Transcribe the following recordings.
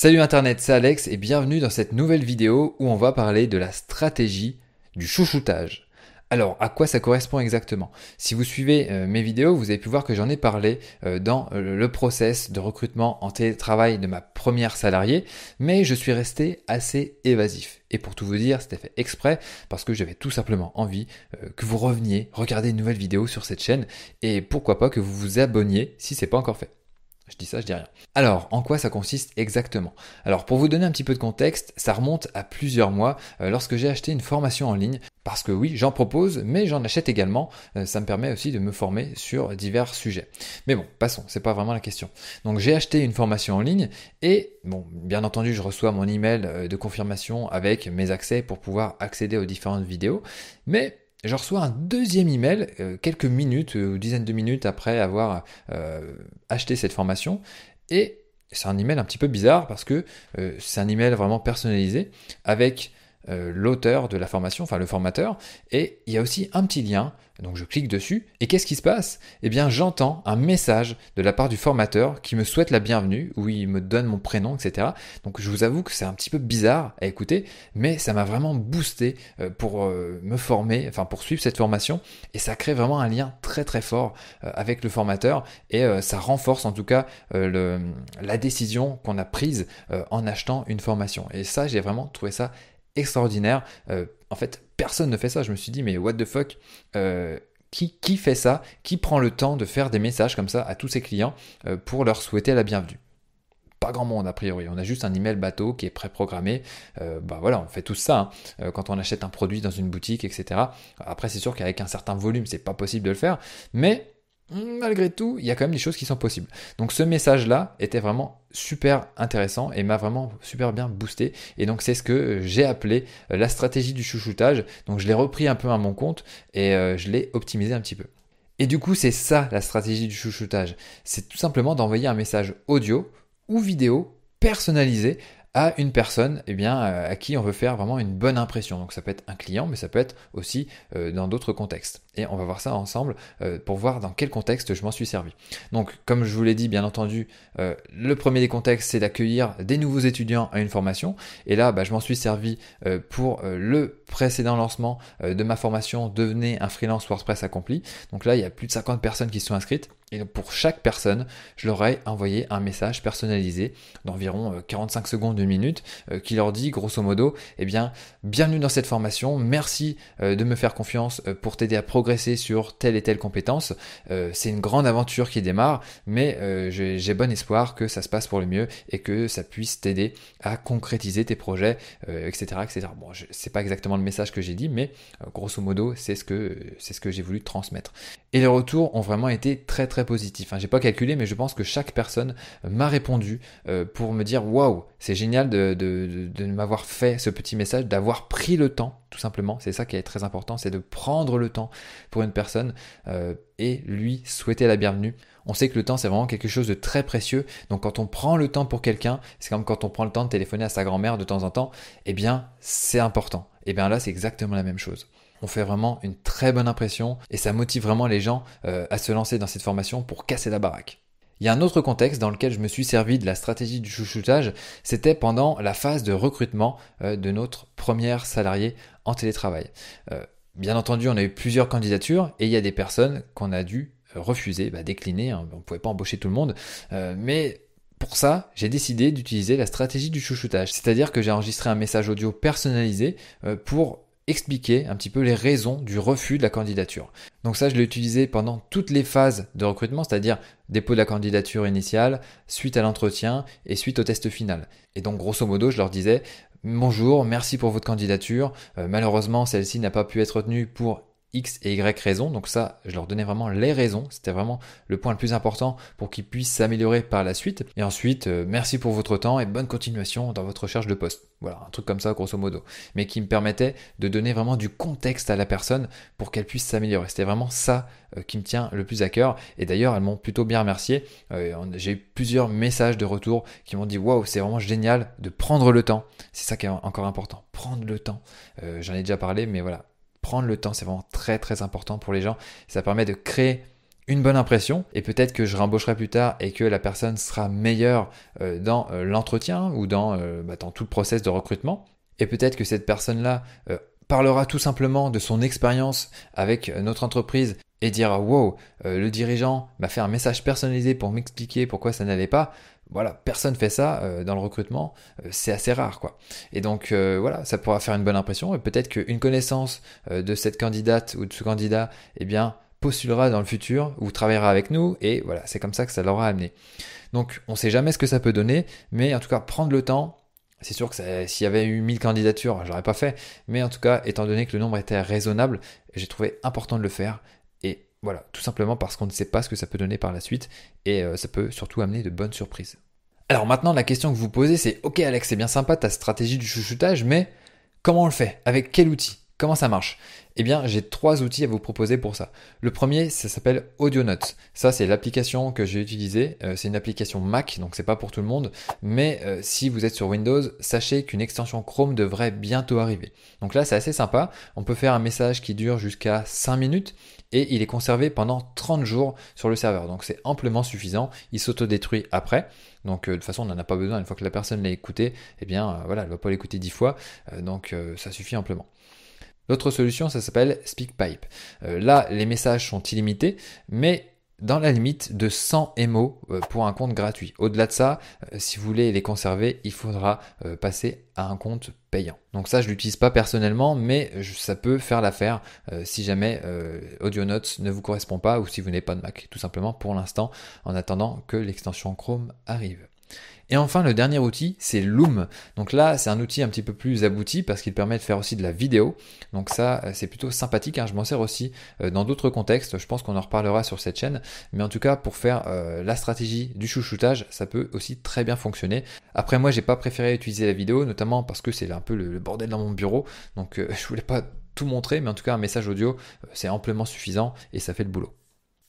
Salut Internet, c'est Alex et bienvenue dans cette nouvelle vidéo où on va parler de la stratégie du chouchoutage. Alors, à quoi ça correspond exactement? Si vous suivez euh, mes vidéos, vous avez pu voir que j'en ai parlé euh, dans euh, le process de recrutement en télétravail de ma première salariée, mais je suis resté assez évasif. Et pour tout vous dire, c'était fait exprès parce que j'avais tout simplement envie que vous reveniez regarder une nouvelle vidéo sur cette chaîne et pourquoi pas que vous vous abonniez si c'est pas encore fait. Je dis ça, je dis rien. Alors, en quoi ça consiste exactement? Alors, pour vous donner un petit peu de contexte, ça remonte à plusieurs mois euh, lorsque j'ai acheté une formation en ligne. Parce que oui, j'en propose, mais j'en achète également. Euh, ça me permet aussi de me former sur divers sujets. Mais bon, passons, c'est pas vraiment la question. Donc, j'ai acheté une formation en ligne et, bon, bien entendu, je reçois mon email euh, de confirmation avec mes accès pour pouvoir accéder aux différentes vidéos. Mais je reçois un deuxième email euh, quelques minutes euh, ou dizaines de minutes après avoir euh, acheté cette formation. Et c'est un email un petit peu bizarre parce que c'est un email vraiment personnalisé avec l'auteur de la formation, enfin le formateur, et il y a aussi un petit lien donc je clique dessus et qu'est-ce qui se passe? Eh bien j'entends un message de la part du formateur qui me souhaite la bienvenue, où il me donne mon prénom, etc. Donc je vous avoue que c'est un petit peu bizarre à écouter, mais ça m'a vraiment boosté euh, pour euh, me former, enfin pour suivre cette formation, et ça crée vraiment un lien très très fort euh, avec le formateur, et ça renforce en tout cas la décision qu'on a prise en achetant une formation. Et ça j'ai vraiment trouvé ça extraordinaire. en fait, personne ne fait ça. Je me suis dit, mais what the fuck euh, qui, qui, fait ça? Qui prend le temps de faire des messages comme ça à tous ses clients euh, pour leur souhaiter la bienvenue? Pas grand monde a priori. On a juste un email bateau qui est préprogrammé. Euh, bah voilà, on fait tout ça hein. quand on achète un produit dans une boutique, etc. Après, c'est sûr qu'avec un certain volume, c'est pas possible de le faire, mais malgré tout, il y a quand même des choses qui sont possibles. Donc ce message-là était vraiment super intéressant et m'a vraiment super bien boosté. Et donc c'est ce que j'ai appelé euh, la stratégie du chouchoutage. Donc je l'ai repris un peu à mon compte et euh, je l'ai optimisé un petit peu. Et du coup, c'est ça la stratégie du chouchoutage. C'est tout simplement d'envoyer un message audio ou vidéo personnalisé à une personne eh bien, euh, à qui on veut faire vraiment une bonne impression. Donc ça peut être un client, mais ça peut être aussi euh, dans d'autres contextes. Et on va voir ça ensemble euh, pour voir dans quel contexte je m'en suis servi. Donc comme je vous l'ai dit, bien entendu, le premier des contextes, c'est d'accueillir des nouveaux étudiants à une formation. Et là, bah, je m'en suis servi pour le précédent lancement de ma formation Devenez un freelance WordPress accompli. Donc là, il y a plus de 50 personnes qui sont inscrites. Et donc pour chaque personne, je leur ai envoyé un message personnalisé d'environ 45 euh, secondes, une minute, euh, qui leur dit grosso modo, eh bien, bienvenue dans cette formation, merci euh, de me faire confiance pour t'aider à progresser sur telle et telle compétence. C'est une grande aventure qui démarre, mais j'ai bon espoir que ça se passe pour le mieux et que ça puisse t'aider à concrétiser tes projets, etc., etc. Bon, c'est pas exactement le message que j'ai dit, mais grosso modo, c'est ce que c'est ce que j'ai voulu transmettre. Et les retours ont vraiment été très très positif. Hein. J'ai pas calculé, mais je pense que chaque personne m'a répondu euh, pour me dire waouh, c'est génial de, m'avoir fait ce petit message, d'avoir pris le temps, tout simplement. C'est ça qui est très important, c'est de prendre le temps pour une personne euh, et lui souhaiter la bienvenue. On sait que le temps c'est vraiment quelque chose de très précieux. Donc quand on prend le temps pour quelqu'un, c'est comme quand on prend le temps de téléphoner à sa grand-mère de temps en temps, eh bien c'est important. Eh bien là c'est exactement la même chose on fait vraiment une très bonne impression et ça motive vraiment les gens euh, à se lancer dans cette formation pour casser la baraque. Il y a un autre contexte dans lequel je me suis servi de la stratégie du chouchoutage, c'était pendant la phase de recrutement euh, de notre première salarié en télétravail. Euh, bien entendu, on a eu plusieurs candidatures et il y a des personnes qu'on a dû refuser, bah, décliner, hein. on ne pouvait pas embaucher tout le monde, mais pour ça, j'ai décidé d'utiliser la stratégie du chouchoutage, c'est-à-dire que j'ai enregistré un message audio personnalisé pour expliquer un petit peu les raisons du refus de la candidature. Donc ça, je l'ai utilisé pendant toutes les phases de recrutement, c'est-à-dire dépôt de la candidature initiale, suite à l'entretien et suite au test final. Et donc grosso modo, je leur disais Bonjour, merci pour votre candidature. Euh, malheureusement, celle-ci n'a pas pu être retenue pour X et Y raisons. Donc ça, je leur donnais vraiment les raisons. C'était vraiment le point le plus important pour qu'ils puissent s'améliorer par la suite. Et ensuite, euh, merci pour votre temps et bonne continuation dans votre recherche de poste. Voilà, un truc comme ça, grosso modo. Mais qui me permettait de donner vraiment du contexte à la personne pour qu'elle puisse s'améliorer. C'était vraiment ça euh, qui me tient le plus à cœur. Et d'ailleurs, elles m'ont plutôt bien remercié. Euh, j'ai eu plusieurs messages de retour qui m'ont dit waouh, c'est vraiment génial de prendre le temps. C'est ça qui est encore important. Prendre le temps. J'en ai déjà parlé, mais voilà prendre le temps, c'est vraiment très très important pour les gens. Ça permet de créer une bonne impression et peut-être que je rembaucherai plus tard et que la personne sera meilleure euh, dans euh, l'entretien ou dans, euh, bah, dans tout le process de recrutement. Et peut-être que cette personne-là parlera tout simplement de son expérience avec notre entreprise et dira wow, le dirigeant m'a fait un message personnalisé pour m'expliquer pourquoi ça n'allait pas. Voilà, personne fait ça dans le recrutement, c'est assez rare quoi. Et donc voilà, ça pourra faire une bonne impression et peut-être qu'une connaissance de cette candidate ou de ce candidat, eh bien, postulera dans le futur ou travaillera avec nous et voilà, c'est comme ça que ça l'aura amené. Donc on ne sait jamais ce que ça peut donner, mais en tout cas prendre le temps. C'est sûr que s'il y avait eu 1000 candidatures, je l'aurais pas fait, mais en tout cas, étant donné que le nombre était raisonnable, j'ai trouvé important de le faire. Voilà, tout simplement parce qu'on ne sait pas ce que ça peut donner par la suite, et euh, ça peut surtout amener de bonnes surprises. Alors maintenant, la question que vous posez, c'est Ok Alex, c'est bien sympa ta stratégie du chouchoutage, mais comment on le fait? Avec quel outil? Comment ça marche? Eh bien, j'ai trois outils à vous proposer pour ça. Le premier, ça s'appelle AudioNotes. Ça, c'est l'application que j'ai utilisée. Euh, c'est une application Mac, donc c'est pas pour tout le monde. Mais euh, si vous êtes sur Windows, sachez qu'une extension Chrome devrait bientôt arriver. Donc là, c'est assez sympa. On peut faire un message qui dure jusqu'à 5 minutes et il est conservé pendant 30 jours sur le serveur. Donc c'est amplement suffisant. Il s'autodétruit après. Donc euh, de toute façon, on n'en a pas besoin. Une fois que la personne l'a écouté, eh bien voilà, elle va pas l'écouter 10 fois. donc ça suffit amplement. L'autre solution, ça s'appelle SpeakPipe. Euh, là, les messages sont illimités, mais dans la limite de 100 MO euh, pour un compte gratuit. Au-delà de ça, euh, si vous voulez les conserver, il faudra passer à un compte payant. Donc ça, je l'utilise pas personnellement, mais ça peut faire l'affaire si jamais AudioNotes ne vous correspond pas ou si vous n'avez pas de Mac, tout simplement pour l'instant, en attendant que l'extension Chrome arrive. Et enfin, le dernier outil, c'est Loom. Donc là, c'est un outil un petit peu plus abouti parce qu'il permet de faire aussi de la vidéo. Donc ça, euh, c'est plutôt sympathique. Hein. Je m'en sers aussi euh, dans d'autres contextes. Je pense qu'on en reparlera sur cette chaîne. Mais en tout cas, pour faire euh, la stratégie du chouchoutage, ça peut aussi très bien fonctionner. Après, moi, j'ai pas préféré utiliser la vidéo, notamment parce que c'est un peu le, bordel dans mon bureau. Donc je voulais pas tout montrer, mais en tout cas, un message audio, c'est amplement suffisant et ça fait le boulot.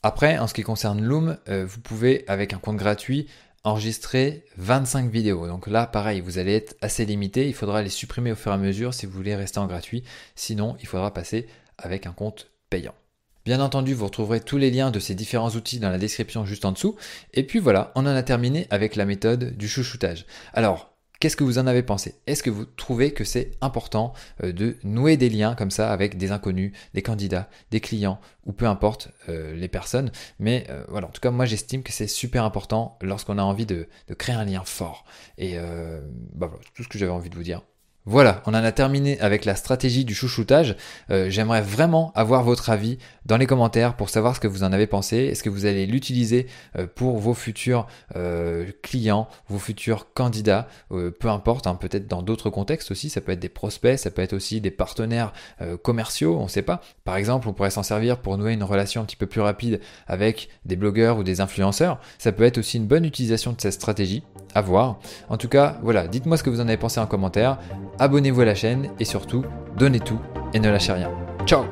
Après, en ce qui concerne Loom, vous pouvez, avec un compte gratuit, enregistrer 25 vidéos. Donc là, pareil, vous allez être assez limité. Il faudra les supprimer au fur et à mesure si vous voulez rester en gratuit. Sinon, il faudra passer avec un compte payant. Bien entendu, vous retrouverez tous les liens de ces différents outils dans la description juste en dessous. Et puis voilà, on en a terminé avec la méthode du chouchoutage. Alors, Qu'est-ce que vous en avez pensé? Est-ce que vous trouvez que c'est important euh, de nouer des liens comme ça avec des inconnus, des candidats, des clients ou peu importe euh, les personnes? Mais euh, voilà, en tout cas, moi j'estime que c'est super important lorsqu'on a envie de, créer un lien fort. Et bah voilà, tout ce que j'avais envie de vous dire. Voilà, on en a terminé avec la stratégie du chouchoutage. Euh, j'aimerais vraiment avoir votre avis dans les commentaires pour savoir ce que vous en avez pensé. Est-ce que vous allez l'utiliser euh, pour vos futurs euh, clients, vos futurs candidats, peu importe, hein, peut-être dans d'autres contextes aussi. Ça peut être des prospects, ça peut être aussi des partenaires commerciaux, on ne sait pas. Par exemple, on pourrait s'en servir pour nouer une relation un petit peu plus rapide avec des blogueurs ou des influenceurs. Ça peut être aussi une bonne utilisation de cette stratégie. À voir. En tout cas, voilà, dites-moi ce que vous en avez pensé en commentaire abonnez-vous à la chaîne et surtout, donnez tout et ne lâchez rien. Ciao